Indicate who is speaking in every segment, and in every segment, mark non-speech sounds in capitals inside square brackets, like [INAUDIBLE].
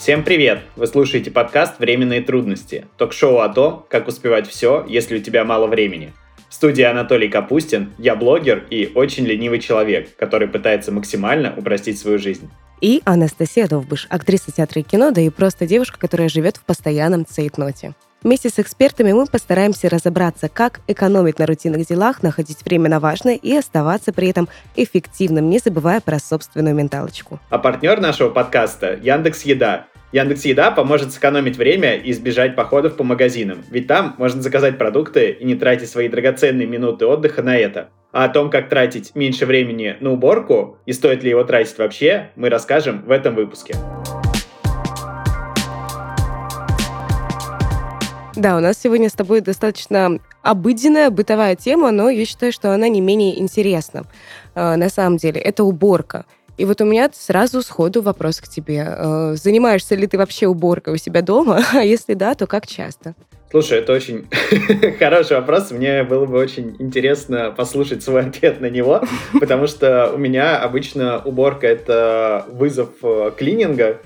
Speaker 1: Всем привет! Вы слушаете подкаст «Временные трудности» — ток-шоу о том, как успевать все, если у тебя мало времени. В студии Анатолий Капустин, я блогер и очень ленивый человек, который пытается максимально упростить свою жизнь.
Speaker 2: И Анастасия Довбыш, актриса театра и кино, да и просто девушка, которая живет в постоянном цейтноте. Вместе с экспертами мы постараемся разобраться, как экономить на рутинных делах, находить время на важное и оставаться при этом эффективным, не забывая про собственную менталочку.
Speaker 1: А партнер нашего подкаста – Яндекс Еда. Яндекс Еда поможет сэкономить время и избежать походов по магазинам, ведь там можно заказать продукты и не тратить свои драгоценные минуты отдыха на это. А о том, как тратить меньше времени на уборку и стоит ли его тратить вообще, мы расскажем в этом выпуске.
Speaker 2: Да, у нас сегодня с тобой достаточно обыденная бытовая тема, но я считаю, что она не менее интересна. Э, на самом деле, это уборка. И вот у меня сразу сходу вопрос к тебе. Э, занимаешься ли ты вообще уборкой у себя дома? [LAUGHS] А если да, то как часто?
Speaker 1: Слушай, это очень [LAUGHS] хороший вопрос. Мне было бы очень интересно послушать свой ответ на него, [LAUGHS] потому что у меня обычно уборка — это вызов э, клининга,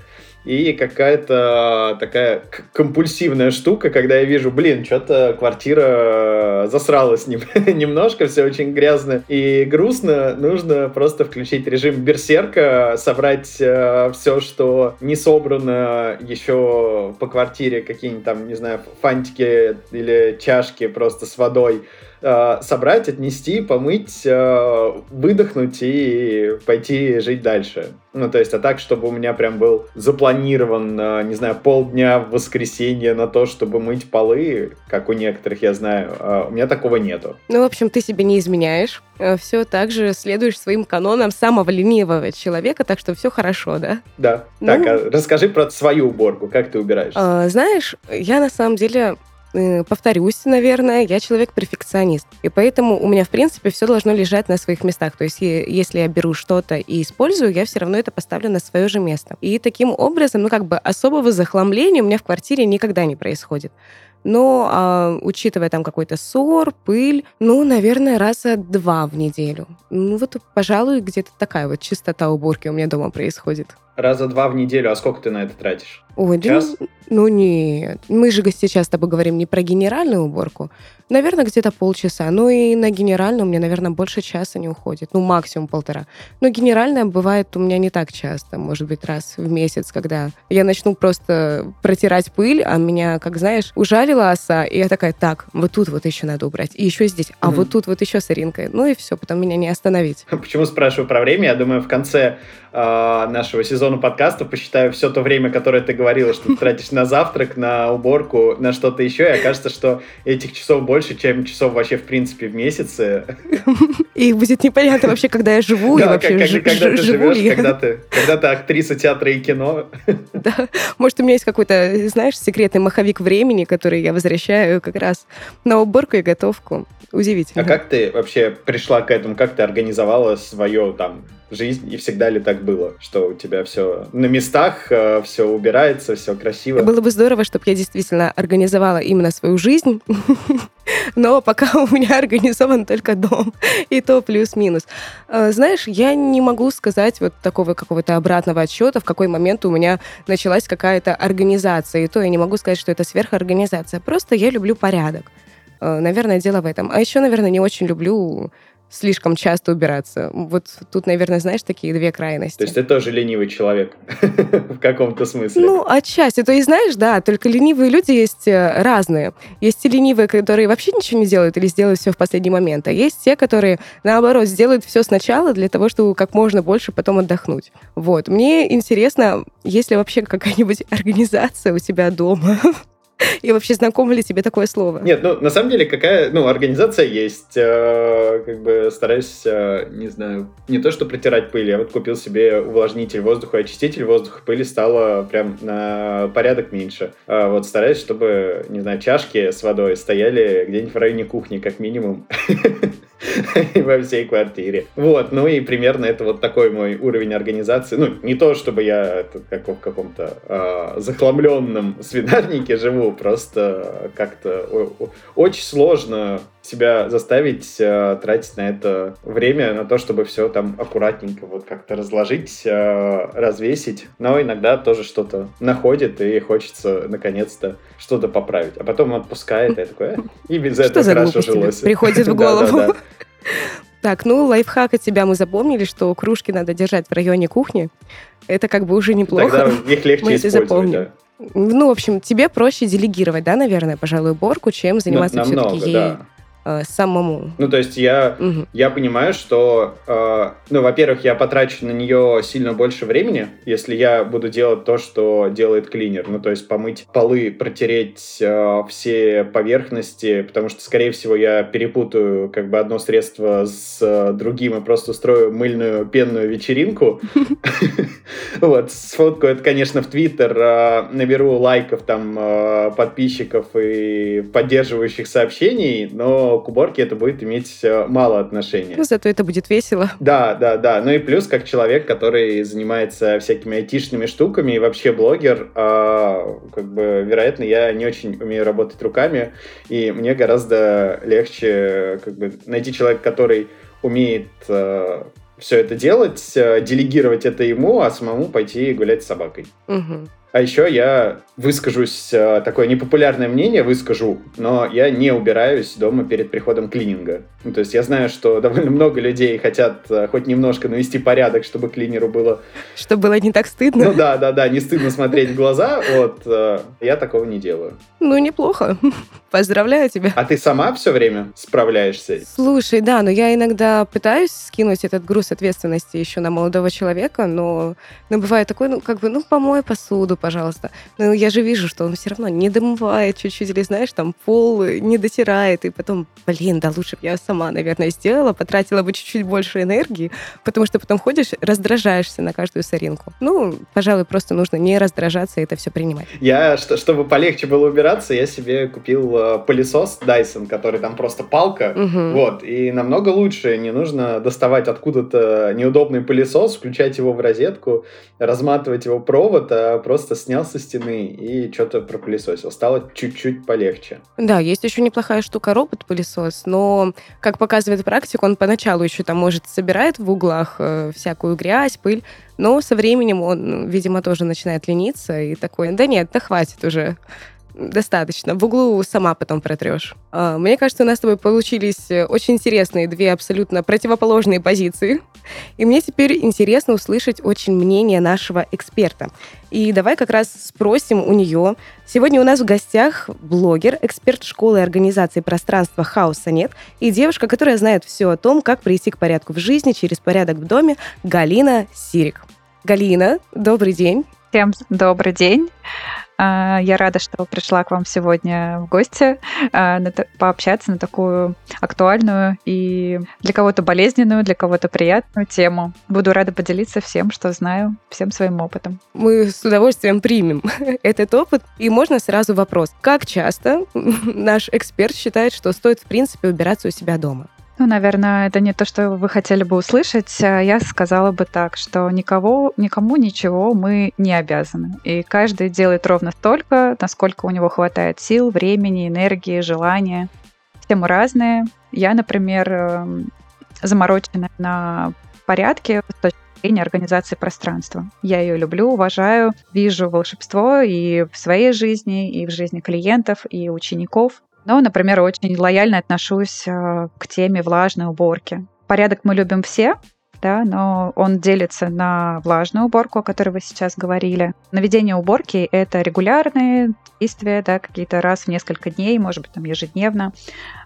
Speaker 1: и какая-то такая компульсивная штука, когда я вижу, блин, что-то квартира засралась [LAUGHS] немножко, все очень грязно и грустно, нужно просто включить режим берсерка, собрать э, все, что не собрано еще по квартире, какие-нибудь там, не знаю, фантики или чашки просто с водой, э, собрать, отнести, помыть, э, выдохнуть и пойти жить дальше. Ну, то есть, а так, чтобы у меня прям был запланирован, э, не знаю, полдня в воскресенье на то, чтобы мыть полы, как у некоторых, я знаю, э, у меня такого нету.
Speaker 2: Ну, в общем, ты себе не изменяешь. Э, все так же следуешь своим канонам самого ленивого человека, так что все хорошо, да?
Speaker 1: Да. Ну... Так, а расскажи про свою уборку, как ты убираешься?
Speaker 2: А, знаешь, я на самом деле Э, повторюсь, наверное, я человек-перфекционист. И поэтому у меня, в принципе, все должно лежать на своих местах. То есть если я беру что-то и использую, я все равно это поставлю на свое же место. И таким образом, ну как бы особого захламления у меня в квартире никогда не происходит. Но а, учитывая там какой-то ссор, пыль, ну, наверное, раза два в неделю. Ну, вот, пожалуй, где-то такая вот чистота уборки у меня дома происходит.
Speaker 1: Раза два в неделю, а сколько ты на это тратишь?
Speaker 2: Ой, Час? Да, ну нет. Мы же сейчас с тобой говорим не про генеральную уборку. Наверное, где-то полчаса. Ну и на генеральную у меня, наверное, больше часа не уходит. Ну, максимум полтора. Но генеральная бывает у меня не так часто. Может быть, раз в месяц, когда я начну просто протирать пыль, а меня, как знаешь, ужалила оса, и я такая, так, вот тут вот еще надо убрать. И еще здесь. А mm вот тут вот еще соринка. Ну и все, потом меня не остановить. [LAUGHS]
Speaker 1: Почему спрашиваю про время? Я думаю, в конце э, нашего сезона подкаста посчитаю все то время, которое ты говорила, что ты тратишь на завтрак, на уборку, на что-то еще, и окажется, что этих часов больше, чем часов вообще в принципе в месяце. [LAUGHS]
Speaker 2: И будет непонятно вообще, когда я живу, и вообще
Speaker 1: когда ты живешь, когда [LAUGHS] ты, когда ты актриса театра и кино. [LAUGHS]
Speaker 2: Да, может, у меня есть какой-то, знаешь, секретный маховик времени, который я возвращаю как раз на уборку и готовку. Удивительно.
Speaker 1: А как ты вообще пришла к этому? Как ты организовала свое там жизнь, и всегда ли так было, что у тебя все на местах, э, все убирается, все красиво?
Speaker 2: Было бы здорово, чтобы я действительно организовала именно свою жизнь, [LAUGHS] но пока у меня организован только дом, и то плюс-минус. Э, знаешь, я не могу сказать вот такого какого-то обратного отсчета, в какой момент у меня началась какая-то организация, и то я не могу сказать, что это сверхорганизация, просто я люблю порядок. Э, наверное, дело в этом. А еще, наверное, не очень люблю слишком часто убираться. Вот тут, наверное, знаешь, такие две крайности.
Speaker 1: То есть ты тоже ленивый человек [LAUGHS] в каком-то смысле?
Speaker 2: Ну, отчасти. То есть, знаешь, да, только ленивые люди есть э, разные. Есть те ленивые, которые вообще ничего не делают или сделают все в последний момент, а есть те, которые, наоборот, сделают все сначала для того, чтобы как можно больше потом отдохнуть. Вот. Мне интересно, есть ли вообще какая-нибудь организация у тебя дома, [LAUGHS] И вообще, знакомо ли тебе такое слово?
Speaker 1: Нет, ну, на самом деле, какая, ну, организация есть. Э, как бы стараюсь, э, не знаю, не то, что протирать пыль, я вот купил себе увлажнитель воздуха, очиститель воздуха, пыли стало прям на порядок меньше. А вот стараюсь, чтобы, не знаю, чашки с водой стояли где-нибудь в районе кухни, как минимум. [LAUGHS] [LAUGHS] во всей квартире. Вот, ну и примерно это вот такой мой уровень организации. Ну, не то, чтобы я как в каком-то э, захламленном свинарнике живу, просто как-то очень сложно себя заставить э, тратить на это время, на то, чтобы все там аккуратненько вот как-то разложить, э, развесить. Но иногда тоже что-то находит, и хочется наконец-то что-то поправить. А потом отпускает, и я такой, э, и без этого хорошо жилось.
Speaker 2: Приходит в [LAUGHS] голову. Так, ну, лайфхак от тебя мы запомнили, что кружки надо держать в районе кухни. Это как бы уже неплохо.
Speaker 1: Тогда их легче мы использовать, да.
Speaker 2: Ну, в общем, тебе проще делегировать, да, наверное, пожалуй, уборку, чем заниматься все-таки ей да э, самому.
Speaker 1: Ну, то есть я, угу. я понимаю, что, э, ну, во-первых, я потрачу на нее сильно больше времени, если я буду делать то, что делает клинер. Ну, то есть помыть полы, протереть э, все поверхности, потому что, скорее всего, я перепутаю как бы одно средство с э, другим и просто устрою мыльную пенную вечеринку. [LAUGHS] Вот, сфоткаю это, конечно, в Твиттер, э, наберу лайков, там, э, подписчиков и поддерживающих сообщений, но к уборке это будет иметь э, мало отношения.
Speaker 2: Ну, зато это будет весело.
Speaker 1: Да, да, да. Ну и плюс, как человек, который занимается всякими айтишными штуками и вообще блогер, э, как бы, вероятно, я не очень умею работать руками, и мне гораздо легче как бы, найти человека, который умеет э, все это делать, э, делегировать это ему, а самому пойти гулять с собакой.
Speaker 2: Угу.
Speaker 1: А еще я выскажусь, э, такое непопулярное мнение выскажу, но я не убираюсь дома перед приходом клининга. Ну, то есть я знаю, что [LAUGHS] довольно много людей хотят э, хоть немножко навести порядок, чтобы клинеру было...
Speaker 2: Чтобы было не так стыдно.
Speaker 1: Ну да, да, да, не стыдно смотреть в глаза. Вот, э, я такого не делаю.
Speaker 2: Ну, неплохо. [LAUGHS] Поздравляю тебя.
Speaker 1: А ты сама все время справляешься?
Speaker 2: Слушай, да, но я иногда пытаюсь скинуть этот груз ответственности еще на молодого человека, но, но бывает такое, ну, как бы, ну, помой посуду, пожалуйста. Но я же вижу, что он все равно не домывает чуть-чуть, или, знаешь, там пол не дотирает, и потом, блин, да лучше бы я сама, наверное, сделала, потратила бы чуть-чуть больше энергии, потому что потом ходишь, раздражаешься на каждую соринку. Ну, пожалуй, просто нужно не раздражаться и это все принимать.
Speaker 1: Я, чтобы полегче было убираться, я себе купил э, пылесос Dyson, который там просто палка, угу. вот, и намного лучше, не нужно доставать откуда-то неудобный пылесос, включать его в розетку, разматывать его провод, а просто снял со стены и что-то пропылесосил. Стало чуть-чуть полегче.
Speaker 2: Да, есть еще неплохая штука робот-пылесос, но, как показывает практика, он поначалу еще там, может, собирает в углах э, всякую грязь, пыль, но со временем он, видимо, тоже начинает лениться и такой, да нет, да хватит уже достаточно. В углу сама потом протрешь. А, мне кажется, у нас с тобой получились э, очень интересные две абсолютно противоположные позиции. И мне теперь интересно услышать очень мнение нашего эксперта. И давай как раз спросим у нее. Сегодня у нас в гостях блогер, эксперт школы и организации пространства «Хаоса нет» и девушка, которая знает все о том, как прийти к порядку в жизни через порядок в доме, Галина Сирик. Галина, добрый день.
Speaker 3: Всем добрый день. А, я рада, что пришла к вам сегодня в гости а, пообщаться на такую актуальную и для кого-то болезненную, для кого-то приятную тему. Буду рада поделиться всем, что знаю, всем своим опытом.
Speaker 2: Мы с удовольствием примем [LAUGHS] этот опыт. И можно сразу вопрос. Как часто [LAUGHS] наш эксперт считает, что стоит, в принципе, убираться у себя дома?
Speaker 3: Ну, наверное, это не то, что вы хотели бы услышать. А я сказала бы так, что никого, никому ничего мы не обязаны. И каждый делает ровно столько, насколько у него хватает сил, времени, энергии, желания. Все мы разные. Я, например, эм, заморочена на порядке с точки зрения организации пространства. Я ее люблю, уважаю, вижу волшебство и в своей жизни, и в жизни клиентов, и учеников. Но, например, очень лояльно отношусь э, к теме влажной уборки. Порядок мы любим все, да, но он делится на влажную уборку, о которой вы сейчас говорили. Наведение уборки — это регулярные действия, да, какие-то раз в несколько дней, может быть, там ежедневно,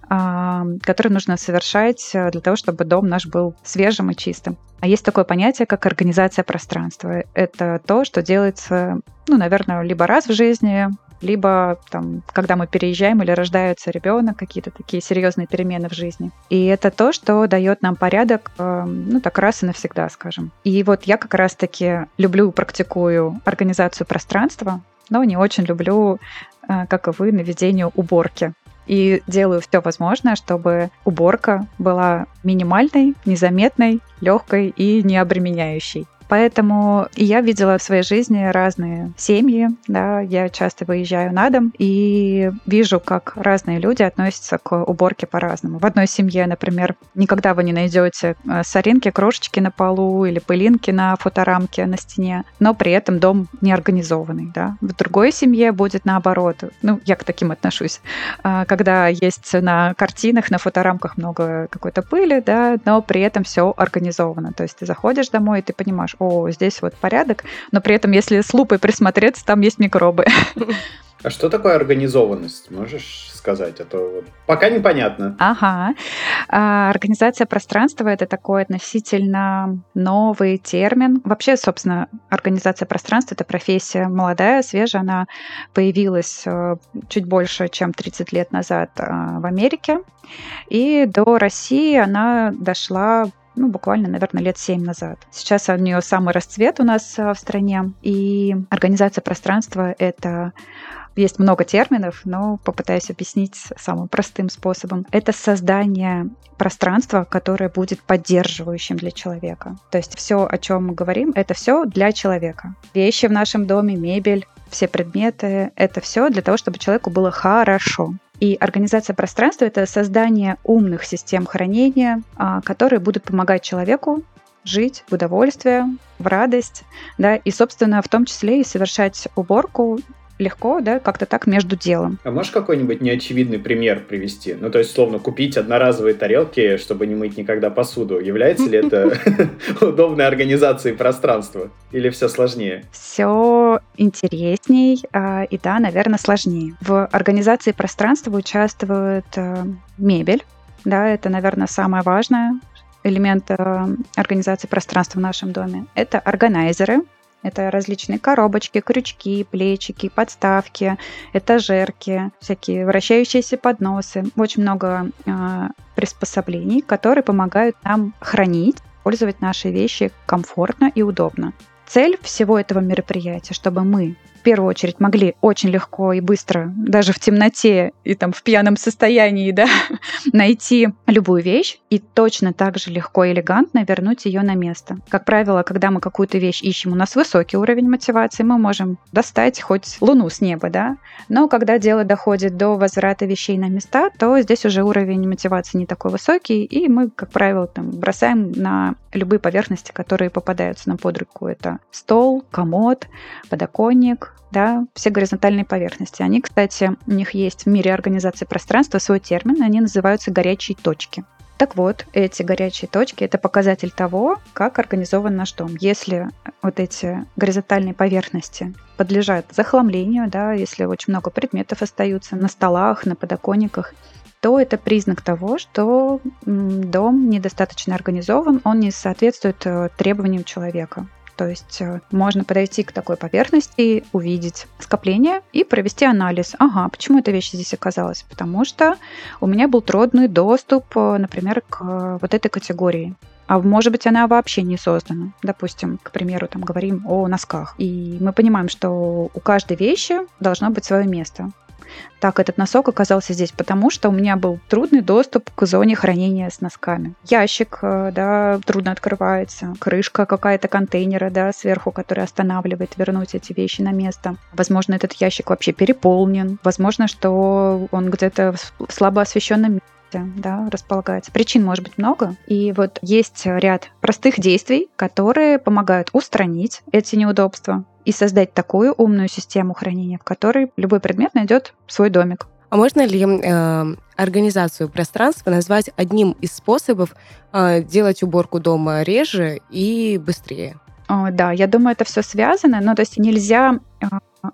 Speaker 3: а, которые нужно совершать э, для того, чтобы дом наш был свежим и чистым. А есть такое понятие, как организация пространства. Это то, что делается, ну, наверное, либо раз в жизни, либо там, когда мы переезжаем или рождается ребенок, какие-то такие серьезные перемены в жизни. И это то, что дает нам порядок, э, ну так раз и навсегда, скажем. И вот я как раз-таки люблю, практикую организацию пространства, но не очень люблю, э, как и вы, наведение уборки и делаю все возможное, чтобы уборка была минимальной, незаметной, легкой и не обременяющей. Поэтому я видела в своей жизни разные семьи, да, я часто выезжаю на дом и вижу, как разные люди относятся к уборке по-разному. В одной семье, например, никогда вы не найдете э, соринки, крошечки на полу или пылинки на фоторамке на стене, но при этом дом не организованный, да. В другой семье будет наоборот. Ну, я к таким отношусь. А, когда есть на картинах, на фоторамках много какой-то пыли, да, но при этом все организовано. То есть ты заходишь домой, и ты понимаешь, о, здесь вот порядок, но при этом, если с лупой присмотреться, там есть микробы. [LAUGHS]
Speaker 1: А что такое организованность? Можешь сказать? А то пока непонятно.
Speaker 3: Ага. А, организация пространства — это такой относительно новый термин. Вообще, собственно, организация пространства — это профессия молодая, свежая. Она появилась э, чуть больше, чем 30 лет назад э, в Америке. И до России она дошла ну, буквально, наверное, лет семь назад. Сейчас у нее самый расцвет у нас э, в стране, и организация пространства — это есть много терминов, но попытаюсь объяснить самым простым способом. Это создание пространства, которое будет поддерживающим для человека. То есть все, о чем мы говорим, это все для человека. Вещи в нашем доме, мебель, все предметы, это все для того, чтобы человеку было хорошо. И организация пространства — это создание умных систем хранения, а, которые будут помогать человеку жить в удовольствие, в радость, да, и, собственно, в том числе и совершать уборку легко, да, как-то так между делом.
Speaker 1: А можешь какой-нибудь неочевидный пример привести? Ну, то есть, словно купить одноразовые тарелки, чтобы не мыть никогда посуду. Является ли это [LAUGHS] удобной организацией пространства? Или все сложнее?
Speaker 3: Все интересней а, и, да, наверное, сложнее. В организации пространства участвует э, мебель, да, это, наверное, самое важное, элемент э, организации пространства в нашем доме. Это органайзеры, это различные коробочки, крючки, плечики, подставки, этажерки, всякие вращающиеся подносы. Очень много э, приспособлений, которые помогают нам хранить, пользовать наши вещи комфортно и удобно. Цель всего этого мероприятия, чтобы мы в первую очередь могли очень легко и быстро, даже в темноте и там в пьяном состоянии, да, [LAUGHS] найти любую вещь и точно так же легко и элегантно вернуть ее на место. Как правило, когда мы какую-то вещь ищем, у нас высокий уровень мотивации, мы можем достать хоть луну с неба, да, но когда дело доходит до возврата вещей на места, то здесь уже уровень мотивации не такой высокий, и мы, как правило, там, бросаем на любые поверхности, которые попадаются нам под руку. Это стол, комод, подоконник, да, все горизонтальные поверхности. Они, кстати, у них есть в мире организации пространства свой термин, они называются горячие точки. Так вот, эти горячие точки — это показатель того, как организован наш дом. Если вот эти горизонтальные поверхности подлежат захламлению, да, если очень много предметов остаются на столах, на подоконниках, то это признак того, что дом недостаточно организован, он не соответствует э, требованиям человека. То есть э, можно подойти к такой поверхности, увидеть скопление и провести анализ. Ага, почему эта вещь здесь оказалась? Потому что у меня был трудный доступ, э, например, к вот этой категории. А может быть, она вообще не создана. Допустим, к примеру, там говорим о носках. И мы понимаем, что у каждой вещи должно быть свое место. Так, этот носок оказался здесь, потому что у меня был трудный доступ к зоне хранения с носками. Ящик, э, да, трудно открывается. Крышка какая-то контейнера, да, сверху, которая останавливает вернуть эти вещи на место. Возможно, этот ящик вообще переполнен. Возможно, что он где-то в слабо освещенном месте да, располагается. Причин может быть много. И вот есть ряд простых действий, которые помогают устранить эти неудобства и создать такую умную систему хранения, в которой любой предмет найдет свой домик.
Speaker 2: А можно ли э, организацию пространства назвать одним из способов э, делать уборку дома реже и быстрее?
Speaker 3: О, да, я думаю, это все связано, но то есть нельзя э,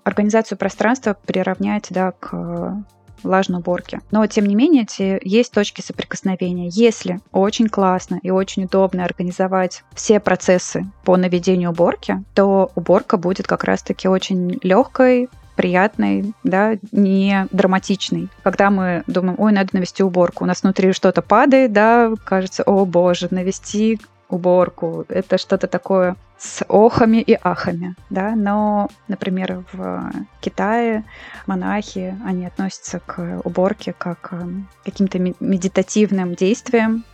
Speaker 3: организацию пространства приравнять да, к влажной уборки. Но, тем не менее, эти есть точки соприкосновения. Если очень классно и очень удобно организовать все процессы по наведению уборки, то уборка будет как раз-таки очень легкой, приятной, да, не драматичной. Когда мы думаем, ой, надо навести уборку, у нас внутри что-то падает, да, кажется, о боже, навести уборку. Это что-то такое с охами и ахами, да, но, например, в Китае монахи, они относятся к уборке как к каким-то медитативным действиям,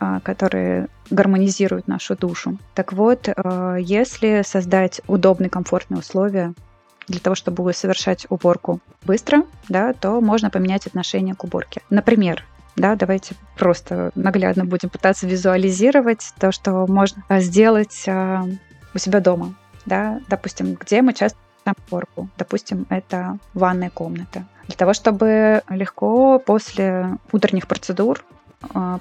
Speaker 3: а, которые гармонизируют нашу душу. Так вот, а, если создать удобные, комфортные условия для того, чтобы совершать уборку быстро, да, то можно поменять отношение к уборке. Например, да, давайте просто наглядно будем пытаться визуализировать то, что можно сделать у себя дома. Да, допустим, где мы часто уборку. Допустим, это ванная комната. Для того, чтобы легко после утренних процедур а,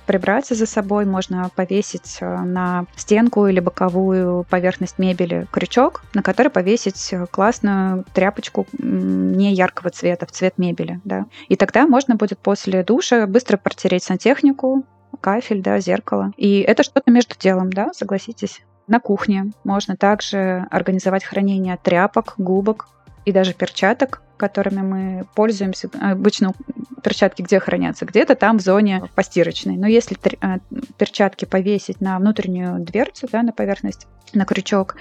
Speaker 3: прибрать за собой, можно повесить а, на стенку или боковую поверхность мебели крючок, на который повесить классную тряпочку не яркого цвета, в цвет мебели. Да. И тогда можно будет после душа быстро протереть сантехнику, кафель, да, зеркало. И это что-то между делом, да, согласитесь? На кухне можно также организовать хранение тряпок, губок и даже перчаток, которыми мы пользуемся. Обычно перчатки где хранятся? Где-то там в зоне постирочной. Но если э, перчатки повесить на внутреннюю дверцу, да, на поверхность, на крючок,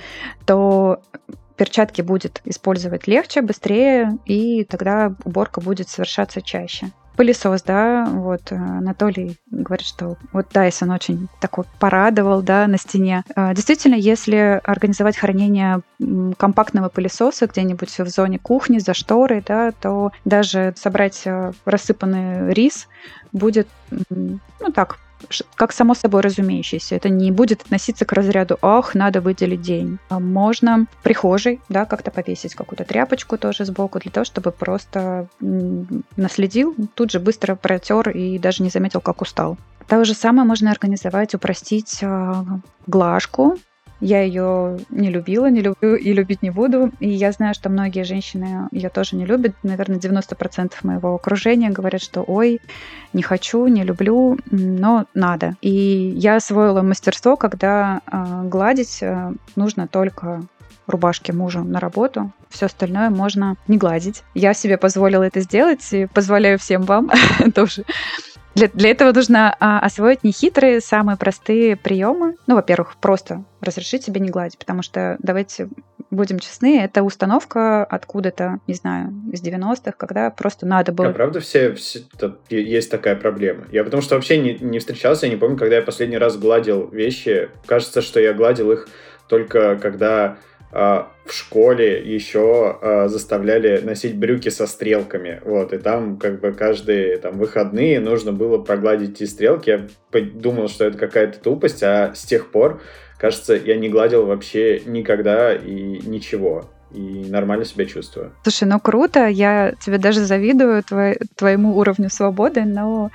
Speaker 3: то перчатки будет использовать легче, быстрее, и тогда уборка будет совершаться чаще пылесос, да, вот э, Анатолий говорит, что вот Дайсон очень такой порадовал, да, на стене. А, действительно, если организовать хранение компактного пылесоса где-нибудь в зоне кухни, за шторой, да, то даже собрать э, рассыпанный рис будет, ну так, как само собой разумеющееся. Это не будет относиться к разряду «ах, надо выделить день». А можно в прихожей да, как-то повесить какую-то тряпочку тоже сбоку для того, чтобы просто наследил, тут же быстро протер и даже не заметил, как устал. То же самое можно организовать, упростить а, глажку я ее не любила, не люблю и любить не буду. И я знаю, что многие женщины ее тоже не любят. Наверное, 90% моего окружения говорят, что ой, не хочу, не люблю, но надо. И я освоила мастерство, когда э, гладить э, нужно только рубашки мужа на работу. Все остальное можно не гладить. Я себе позволила это сделать и позволяю всем вам [LAUGHS] тоже для, для этого нужно а, освоить нехитрые, самые простые приемы. Ну, во-первых, просто разрешить себе не гладить, потому что, давайте будем честны, это установка откуда-то, не знаю, из 90-х, когда просто надо было...
Speaker 1: А правда все, все есть такая проблема? Я потому что вообще не, не встречался, я не помню, когда я последний раз гладил вещи. Кажется, что я гладил их только когда в школе еще э, заставляли носить брюки со стрелками, вот, и там как бы каждые там выходные нужно было прогладить эти стрелки. Я думал, что это какая-то тупость, а с тех пор, кажется, я не гладил вообще никогда и ничего и нормально себя чувствую.
Speaker 3: Слушай, ну круто, я тебе даже завидую твой, твоему уровню свободы, но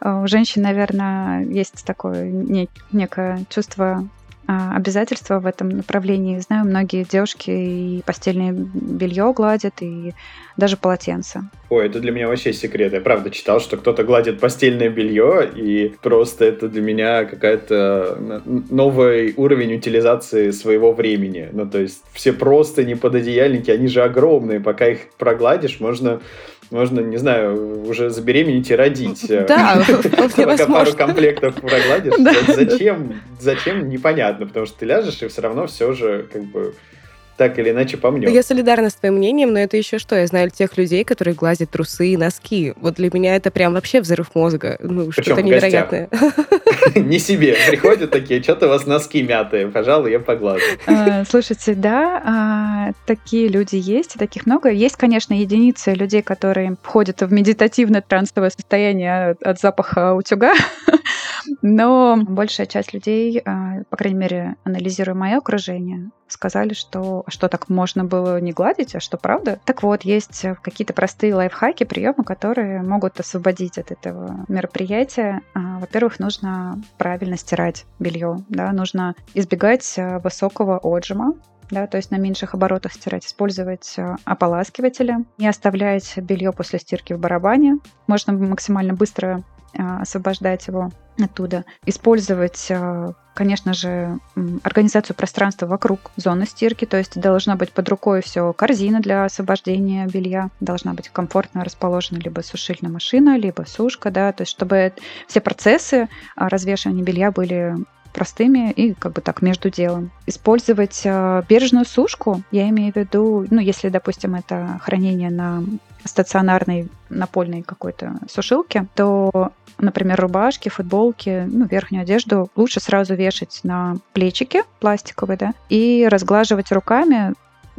Speaker 3: у женщин, наверное, есть такое нек- некое чувство а, обязательства в этом направлении. Знаю, многие девушки и постельное белье гладят, и даже полотенца.
Speaker 1: Ой, это для меня вообще секрет. Я правда читал, что кто-то гладит постельное белье, и просто это для меня какая-то новый уровень утилизации своего времени. Ну, то есть все просто не пододеяльники, они же огромные. Пока их прогладишь, можно можно, не знаю, уже забеременеть и родить.
Speaker 2: Да, [LAUGHS] [LAUGHS]
Speaker 1: Пока пару комплектов прогладишь. Зачем? Зачем? Непонятно, потому что ты ляжешь, и все равно все же как бы так или иначе помнем.
Speaker 2: Я солидарна с твоим мнением, но это еще что? Я знаю тех людей, которые глазят трусы и носки. Вот для меня это прям вообще взрыв мозга. Ну, что-то невероятное. [LAUGHS]
Speaker 1: Не себе. Приходят такие, что-то у вас носки мятые. Пожалуй, я поглажу.
Speaker 3: А, слушайте, да, а, такие люди есть, таких много. Есть, конечно, единицы людей, которые входят в медитативно-трансовое состояние от запаха утюга. [LAUGHS] Но большая часть людей, а, по крайней мере, анализируя мое окружение, сказали, что а что так можно было не гладить, а что правда. Так вот, есть какие-то простые лайфхаки, приемы, которые могут освободить от этого мероприятия. А, во-первых, нужно правильно стирать белье, да, нужно избегать высокого отжима, да, то есть на меньших оборотах стирать, использовать ополаскиватели, не оставлять белье после стирки в барабане. Можно максимально быстро освобождать его оттуда. Использовать, а, конечно же, организацию пространства вокруг зоны стирки, то есть должна быть под рукой все корзина для освобождения белья, должна быть комфортно расположена либо сушильная машина, либо сушка, да, то есть чтобы все процессы а, развешивания белья были простыми и как бы так между делом. Использовать бережную сушку, я имею в виду, ну, если, допустим, это хранение на стационарной напольной какой-то сушилке, то, например, рубашки, футболки, ну, верхнюю одежду лучше сразу вешать на плечики пластиковые, да, и разглаживать руками,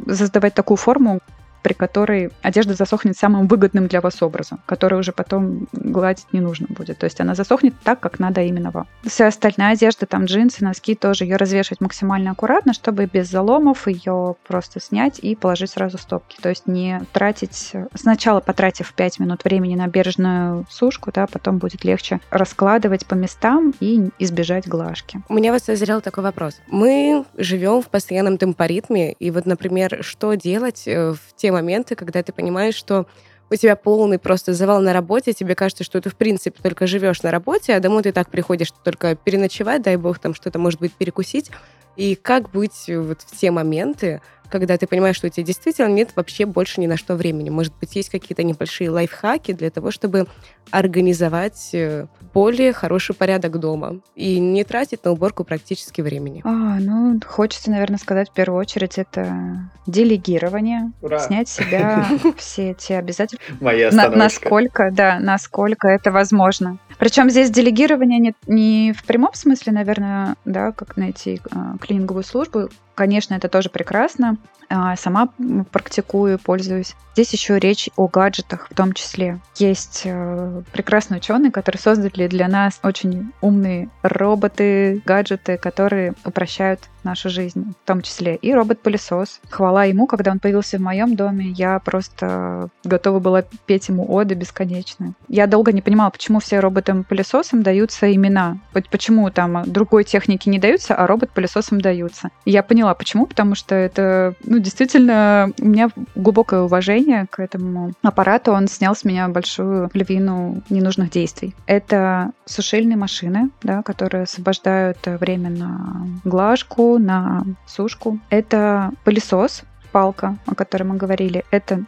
Speaker 3: создавать такую форму, при которой одежда засохнет самым выгодным для вас образом, который уже потом гладить не нужно будет. То есть она засохнет так, как надо именно вам. Вся остальная одежда, там джинсы, носки, тоже ее развешивать максимально аккуратно, чтобы без заломов ее просто снять и положить сразу в стопки. То есть не тратить, сначала потратив 5 минут времени на бережную сушку, да, потом будет легче раскладывать по местам и избежать глажки.
Speaker 2: У меня вот созрел такой вопрос. Мы живем в постоянном темпоритме, и вот, например, что делать э, в те моменты, когда ты понимаешь, что у тебя полный просто завал на работе, тебе кажется, что ты, в принципе, только живешь на работе, а домой ты так приходишь только переночевать, дай бог, там что-то, может быть, перекусить. И как быть вот в те моменты, когда ты понимаешь, что у тебя действительно нет вообще больше ни на что времени. Может быть, есть какие-то небольшие лайфхаки для того, чтобы организовать э, более хороший порядок дома и не тратить на уборку практически времени.
Speaker 3: А, ну, хочется, наверное, сказать в первую очередь это делегирование, Ура! снять с себя [LAUGHS] все эти обязательства. Насколько, да, насколько это возможно. Причем здесь делегирование не, не в прямом смысле, наверное, да, как найти э, клининговую службу, Конечно, это тоже прекрасно. А, сама практикую, пользуюсь. Здесь еще речь о гаджетах в том числе. Есть э, прекрасные ученые, которые создали для нас очень умные роботы, гаджеты, которые упрощают нашу жизнь, в том числе и робот-пылесос. Хвала ему, когда он появился в моем доме, я просто готова была петь ему оды бесконечно. Я долго не понимала, почему все роботам-пылесосам даются имена. Почему там другой техники не даются, а робот-пылесосам даются. Я поняла, почему, потому что это, ну, действительно, у меня глубокое уважение к этому аппарату. Он снял с меня большую львину ненужных действий. Это сушильные машины, да, которые освобождают время на глажку, на сушку. Это пылесос, палка, о которой мы говорили. Это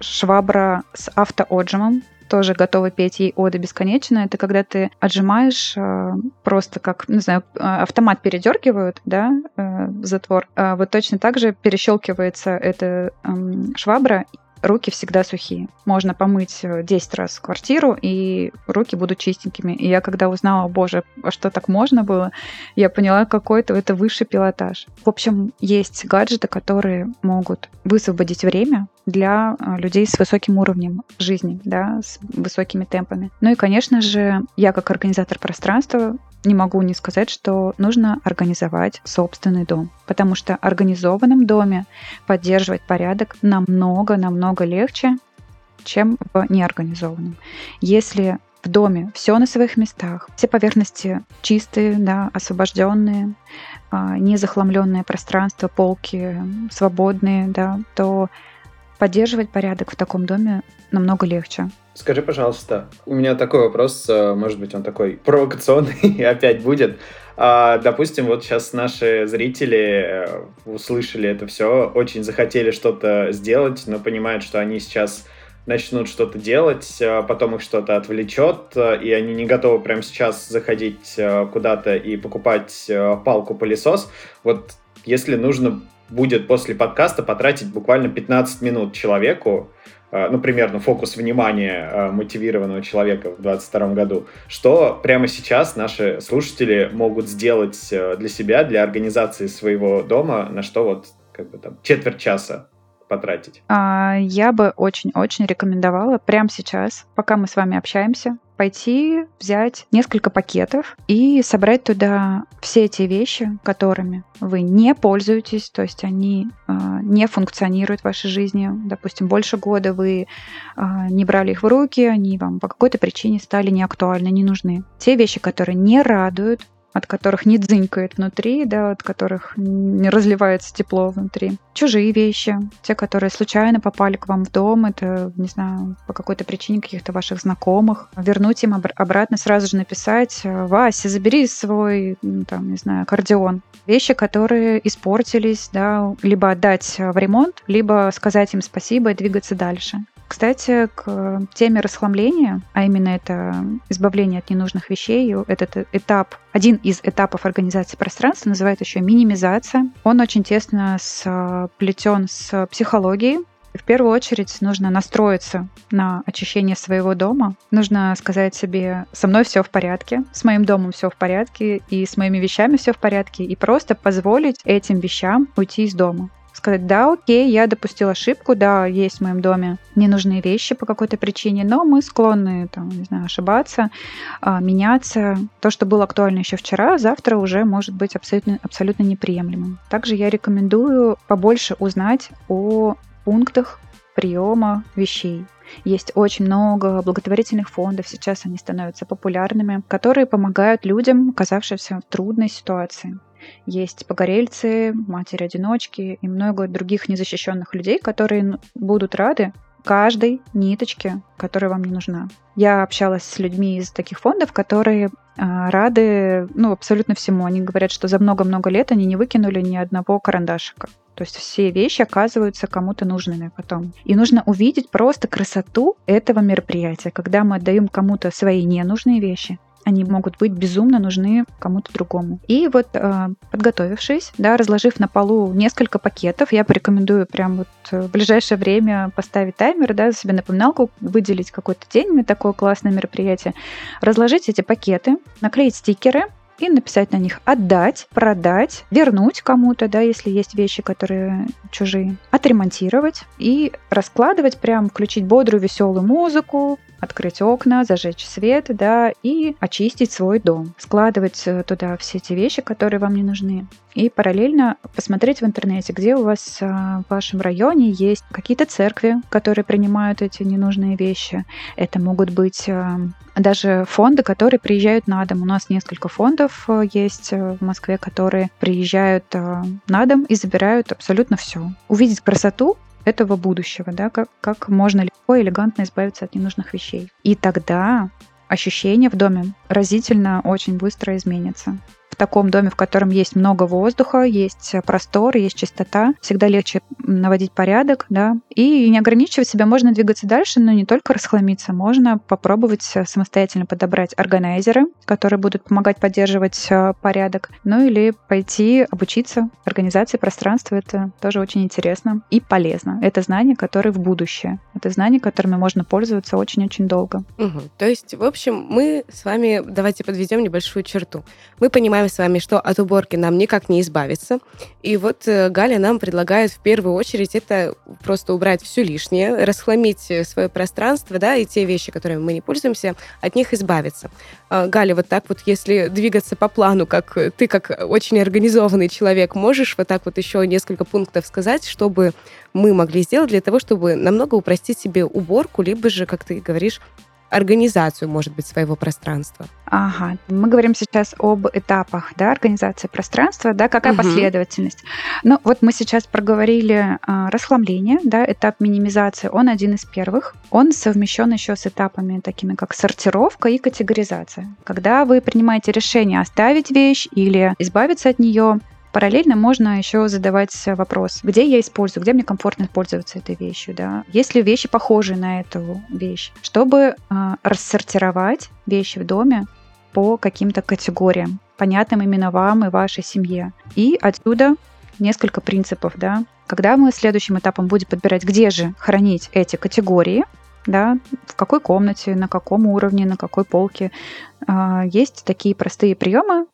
Speaker 3: швабра с автоотжимом, тоже готова петь ей оды бесконечно. Это когда ты отжимаешь э, просто как, не знаю, э, автомат передергивают, да, э, затвор. А вот точно так же перещелкивается эта э, швабра, руки всегда сухие. Можно помыть 10 э, раз квартиру, и руки будут чистенькими. И я когда узнала, боже, а что так можно было, я поняла, какой-то это высший пилотаж. В общем, есть гаджеты, которые могут высвободить время для э, людей с высоким уровнем жизни, да, с высокими темпами. Ну и, конечно же, я как организатор пространства не могу не сказать, что нужно организовать собственный дом, потому что в организованном доме поддерживать порядок намного-намного легче, чем в неорганизованном. Если в доме все на своих местах, все поверхности чистые, да, освобожденные, а, незахламленное пространство, полки свободные, да, то поддерживать порядок в таком доме намного легче.
Speaker 1: Скажи, пожалуйста, у меня такой вопрос, э, может быть, он такой провокационный [LAUGHS] опять будет. А, допустим, вот сейчас наши зрители э, услышали это все, очень захотели что-то сделать, но понимают, что они сейчас начнут что-то делать, а потом их что-то отвлечет, и они не готовы прямо сейчас заходить э, куда-то и покупать палку-пылесос. Вот если нужно будет после подкаста потратить буквально 15 минут человеку, э, ну, примерно фокус внимания э, мотивированного человека в 2022 году, что прямо сейчас наши слушатели могут сделать э, для себя, для организации своего дома, на что вот как бы там четверть часа потратить?
Speaker 3: А, я бы очень-очень рекомендовала прямо сейчас, пока мы с вами общаемся, пойти взять несколько пакетов и собрать туда все эти вещи, которыми вы не пользуетесь, то есть они э, не функционируют в вашей жизни. Допустим, больше года вы э, не брали их в руки, они вам по какой-то причине стали неактуальны, не нужны. Те вещи, которые не радуют, от которых не дзынькает внутри, да, от которых не разливается тепло внутри. Чужие вещи, те, которые случайно попали к вам в дом, это, не знаю, по какой-то причине каких-то ваших знакомых. Вернуть им обратно, сразу же написать, Вася, забери свой, там, не знаю, аккордеон. Вещи, которые испортились, да, либо отдать в ремонт, либо сказать им спасибо и двигаться дальше. Кстати, к теме расхламления, а именно это избавление от ненужных вещей, этот этап, один из этапов организации пространства называют еще минимизация. Он очень тесно сплетен с психологией, в первую очередь нужно настроиться на очищение своего дома. Нужно сказать себе, со мной все в порядке, с моим домом все в порядке, и с моими вещами все в порядке, и просто позволить этим вещам уйти из дома сказать, да, окей, я допустил ошибку, да, есть в моем доме ненужные вещи по какой-то причине, но мы склонны, там, не знаю, ошибаться, а, меняться. То, что было актуально еще вчера, завтра уже может быть абсолютно, абсолютно неприемлемым. Также я рекомендую побольше узнать о пунктах приема вещей. Есть очень много благотворительных фондов, сейчас они становятся популярными, которые помогают людям, оказавшимся в трудной ситуации. Есть погорельцы, матери-одиночки и много других незащищенных людей, которые будут рады каждой ниточке, которая вам не нужна. Я общалась с людьми из таких фондов, которые а, рады ну, абсолютно всему. Они говорят, что за много-много лет они не выкинули ни одного карандашика. То есть все вещи оказываются кому-то нужными потом. И нужно увидеть просто красоту этого мероприятия, когда мы отдаем кому-то свои ненужные вещи, они могут быть безумно нужны кому-то другому. И вот э, подготовившись, да, разложив на полу несколько пакетов, я порекомендую прям вот в ближайшее время поставить таймер, да, себе напоминалку, выделить какой-то день на такое классное мероприятие, разложить эти пакеты, наклеить стикеры, и написать на них отдать, продать, вернуть кому-то, да, если есть вещи, которые чужие, отремонтировать и раскладывать, прям включить бодрую, веселую музыку, открыть окна, зажечь свет, да, и очистить свой дом, складывать э, туда все эти вещи, которые вам не нужны. И параллельно посмотреть в интернете, где у вас э, в вашем районе есть какие-то церкви, которые принимают эти ненужные вещи. Это могут быть э, даже фонды, которые приезжают на дом. У нас несколько фондов есть в Москве, которые приезжают на дом и забирают абсолютно все. Увидеть красоту этого будущего, да, как, как можно легко и элегантно избавиться от ненужных вещей. И тогда ощущение в доме разительно очень быстро изменится в таком доме, в котором есть много воздуха, есть простор, есть чистота, всегда легче наводить порядок, да, и не ограничивать себя, можно двигаться дальше, но не только расхламиться, можно попробовать самостоятельно подобрать органайзеры, которые будут помогать поддерживать э, порядок, ну или пойти обучиться организации пространства, это тоже очень интересно и полезно. Это знания, которые в будущее, это знания, которыми можно пользоваться очень-очень долго.
Speaker 2: Угу. То есть, в общем, мы с вами, давайте подведем небольшую черту. Мы понимаем с вами, что от уборки нам никак не избавиться. И вот э, Галя нам предлагает в первую очередь это просто убрать все лишнее, расхламить э, свое пространство, да, и те вещи, которыми мы не пользуемся, от них избавиться. А, Галя, вот так вот, если двигаться по плану, как ты, как очень организованный человек, можешь вот так вот еще несколько пунктов сказать, чтобы мы могли сделать для того, чтобы намного упростить себе уборку, либо же, как ты говоришь, организацию, может быть, своего пространства.
Speaker 3: Ага, мы говорим сейчас об этапах, да, организации пространства, да, какая угу. последовательность. Ну, вот мы сейчас проговорили а, расхламление, да, этап минимизации, он один из первых. Он совмещен еще с этапами такими, как сортировка и категоризация. Когда вы принимаете решение оставить вещь или избавиться от нее, Параллельно можно еще задавать вопрос, где я использую, где мне комфортно пользоваться этой вещью, да, есть ли вещи похожие на эту вещь, чтобы э, рассортировать вещи в доме по каким-то категориям, понятным именно вам и вашей семье. И отсюда несколько принципов, да. Когда мы следующим этапом будем подбирать, где же хранить эти категории, да, в какой комнате, на каком уровне, на какой полке. А, есть такие простые приемы,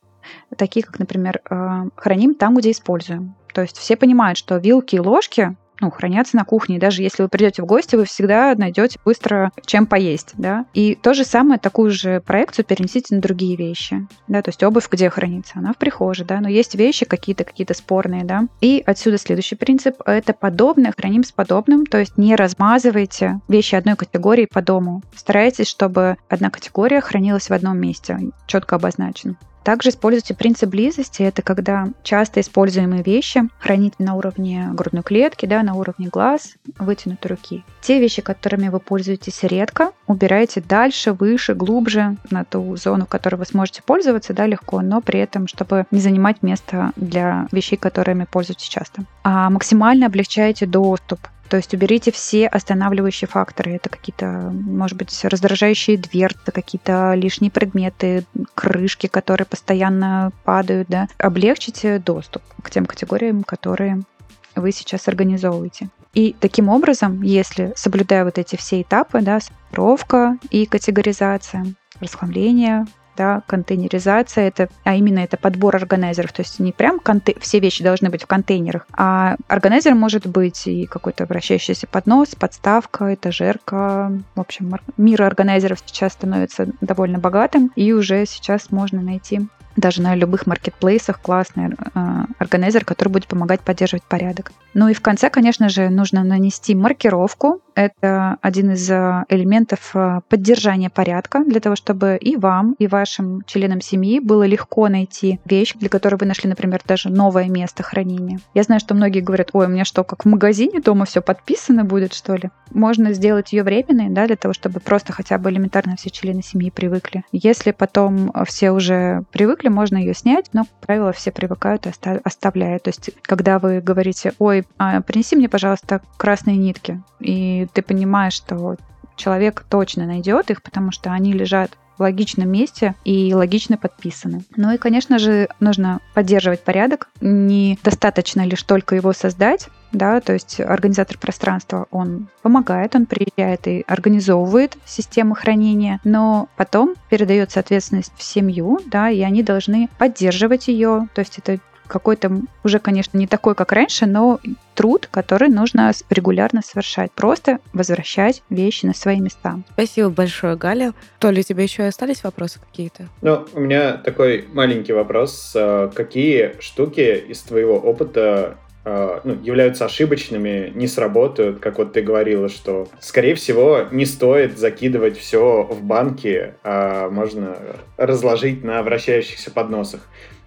Speaker 3: такие как, например, э, храним там, где используем. То есть все понимают, что вилки и ложки ну, хранятся на кухне. И даже если вы придете в гости, вы всегда найдете быстро чем поесть, да. И то же самое, такую же проекцию перенесите на другие вещи, да, то есть обувь где хранится? Она в прихожей, да, но есть вещи какие-то, какие-то спорные, да. И отсюда следующий принцип – это подобное храним с подобным, то есть не размазывайте вещи одной категории по дому. Старайтесь, чтобы одна категория хранилась в одном месте, четко обозначена. Также используйте принцип близости. Это когда часто используемые вещи храните на уровне грудной клетки, да, на уровне глаз, вытянутой руки. Те вещи, которыми вы пользуетесь редко, убирайте дальше, выше, глубже на ту зону, которой вы сможете пользоваться да, легко, но при этом, чтобы не занимать место для вещей, которыми пользуетесь часто. А максимально облегчайте доступ То есть уберите все останавливающие факторы. Это какие-то, может быть, раздражающие дверцы, какие-то лишние предметы, крышки, которые постоянно падают. Да? Облегчите доступ к тем категориям, которые вы сейчас организовываете. И таким образом, если соблюдая вот эти все этапы, да, сортировка и категоризация, расхламление, да, контейнеризация, это, а именно это подбор органайзеров, то есть не прям конте- все вещи должны быть в контейнерах, а органайзер может быть и какой-то вращающийся поднос, подставка, этажерка, в общем, мир органайзеров сейчас становится довольно богатым, и уже сейчас можно найти даже на любых маркетплейсах классный э, органайзер, который будет помогать поддерживать порядок. Ну и в конце, конечно же, нужно нанести маркировку. Это один из э, элементов э, поддержания порядка для того, чтобы и вам, и вашим членам семьи было легко найти вещь, для которой вы нашли, например, даже новое место хранения. Я знаю, что многие говорят, ой, у меня что, как в магазине дома все подписано будет, что ли? Можно сделать ее временной, да, для того, чтобы просто хотя бы элементарно все члены семьи привыкли. Если потом все уже привыкли, можно ее снять, но, как правило, все привыкают и оставляют. То есть, когда вы говорите, ой, а, принеси мне, пожалуйста, красные нитки, и ты понимаешь, что человек точно найдет их, потому что они лежат в логичном месте и логично подписаны. Ну и, конечно же, нужно поддерживать порядок. Недостаточно лишь только его создать, да, то есть организатор пространства, он помогает, он приезжает и организовывает систему хранения, но потом передается ответственность в семью, да, и они должны поддерживать ее, то есть это какой-то уже, конечно, не такой, как раньше, но труд, который нужно регулярно совершать. Просто возвращать вещи на свои места.
Speaker 2: Спасибо большое, Галя. То ли у тебя еще остались вопросы какие-то?
Speaker 1: Ну, у меня такой маленький вопрос. А, какие штуки из твоего опыта а, ну, являются ошибочными, не сработают, как вот ты говорила, что, скорее всего, не стоит закидывать все в банки, а можно разложить на вращающихся подносах.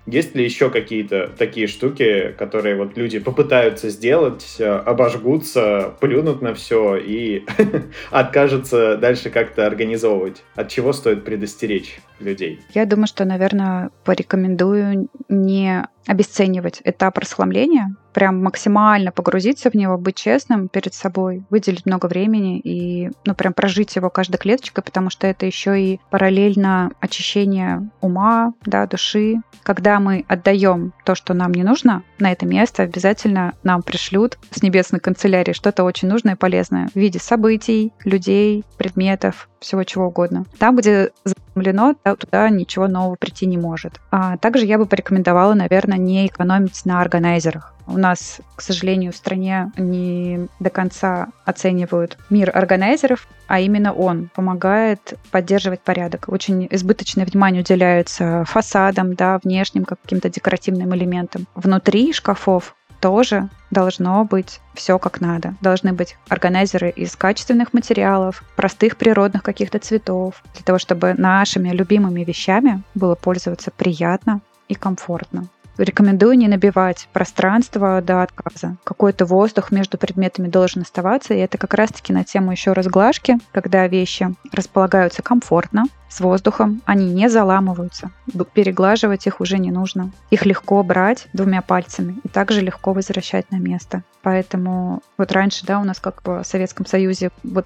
Speaker 1: Есть ли еще какие-то такие штуки, которые вот люди попытаются сделать, э, обожгутся, плюнут на все и [LAUGHS] откажутся дальше как-то организовывать? От чего стоит предостеречь людей?
Speaker 3: Я думаю, что, наверное, порекомендую не обесценивать этап расхламления, прям максимально погрузиться в него, быть честным перед собой, выделить много времени и, ну, прям прожить его каждой клеточкой, потому что это еще и параллельно очищение ума, да, души. Когда мы отдаем то, что нам не нужно, на это место обязательно нам пришлют с небесной канцелярии что-то очень нужное и полезное в виде событий, людей, предметов, всего чего угодно. Там, где захламлено, туда ничего нового прийти не может. А также я бы порекомендовала, наверное, не экономить на органайзерах. У нас, к сожалению, в стране не до конца оценивают мир органайзеров, а именно он помогает поддерживать порядок. Очень избыточное внимание уделяется фасадам, да, внешним каким-то декоративным элементам. Внутри шкафов тоже должно быть все как надо. Должны быть органайзеры из качественных материалов, простых природных каких-то цветов, для того, чтобы нашими любимыми вещами было пользоваться приятно и комфортно. Рекомендую не набивать пространство до отказа. Какой-то воздух между предметами должен оставаться, и это как раз-таки на тему еще разглажки, когда вещи располагаются комфортно, с воздухом, они не заламываются. Переглаживать их уже не нужно. Их легко брать двумя пальцами и также легко возвращать на место. Поэтому вот раньше, да, у нас как в Советском Союзе вот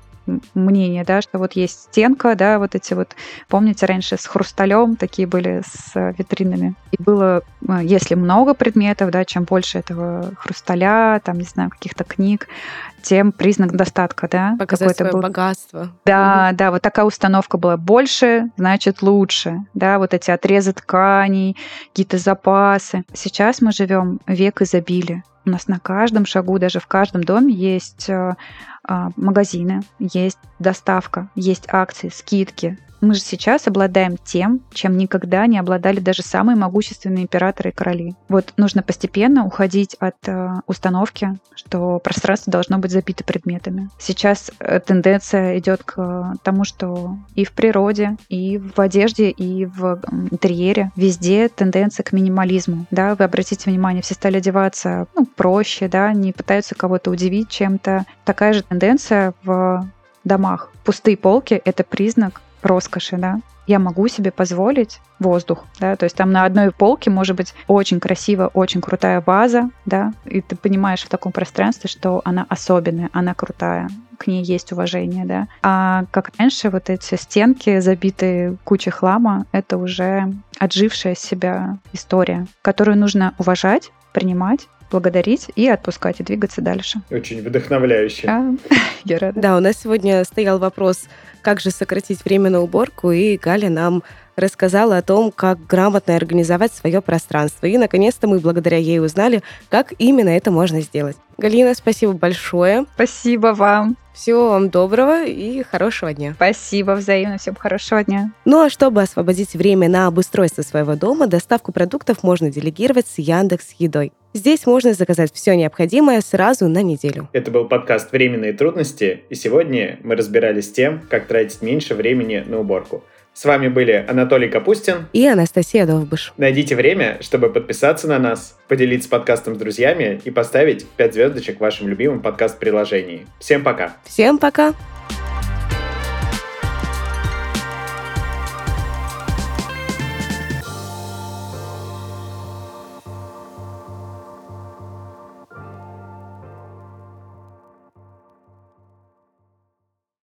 Speaker 3: мнение, да, что вот есть стенка, да, вот эти вот, помните, раньше с хрусталем такие были с витринами. И было, э, если много предметов, да, чем больше этого хрусталя, там, не знаю, каких-то книг, тем признак достатка, да.
Speaker 2: Показать свое был... богатство.
Speaker 3: Да, угу. да, вот такая установка была. Больше, значит, лучше, да, вот эти отрезы тканей, какие-то запасы. Сейчас мы живем век изобилия. У нас на каждом шагу, даже в каждом доме есть э, магазины, есть доставка, есть акции, скидки, мы же сейчас обладаем тем, чем никогда не обладали даже самые могущественные императоры и короли. Вот нужно постепенно уходить от э, установки, что пространство должно быть забито предметами. Сейчас э, тенденция идет к тому, что и в природе, и в одежде, и в интерьере везде тенденция к минимализму. Да, вы обратите внимание, все стали одеваться ну, проще, да, не пытаются кого-то удивить чем-то. Такая же тенденция в домах. Пустые полки — это признак роскоши, да, я могу себе позволить воздух, да, то есть там на одной полке может быть очень красивая, очень крутая ваза, да, и ты понимаешь в таком пространстве, что она особенная, она крутая, к ней есть уважение, да. А как раньше вот эти стенки, забитые кучей хлама, это уже отжившая себя история, которую нужно уважать, принимать, благодарить и отпускать, и двигаться дальше.
Speaker 1: Очень вдохновляюще. А, [LAUGHS]
Speaker 2: я рада. Да, у нас сегодня стоял вопрос, как же сократить время на уборку, и Галя нам рассказала о том, как грамотно организовать свое пространство. И, наконец-то, мы благодаря ей узнали, как именно это можно сделать. Галина, спасибо большое.
Speaker 3: Спасибо вам.
Speaker 2: Всего вам доброго и хорошего дня.
Speaker 3: Спасибо взаимно, всем хорошего дня.
Speaker 2: Ну а чтобы освободить время на обустройство своего дома, доставку продуктов можно делегировать с Яндекс Едой. Здесь можно заказать все необходимое сразу на неделю.
Speaker 1: Это был подкаст «Временные трудности», и сегодня мы разбирались с тем, как тратить меньше времени на уборку. С вами были Анатолий Капустин
Speaker 2: и Анастасия Довбыш.
Speaker 1: Найдите время, чтобы подписаться на нас, поделиться подкастом с друзьями и поставить 5 звездочек в вашем любимом подкаст-приложении. Всем пока!
Speaker 2: Всем пока!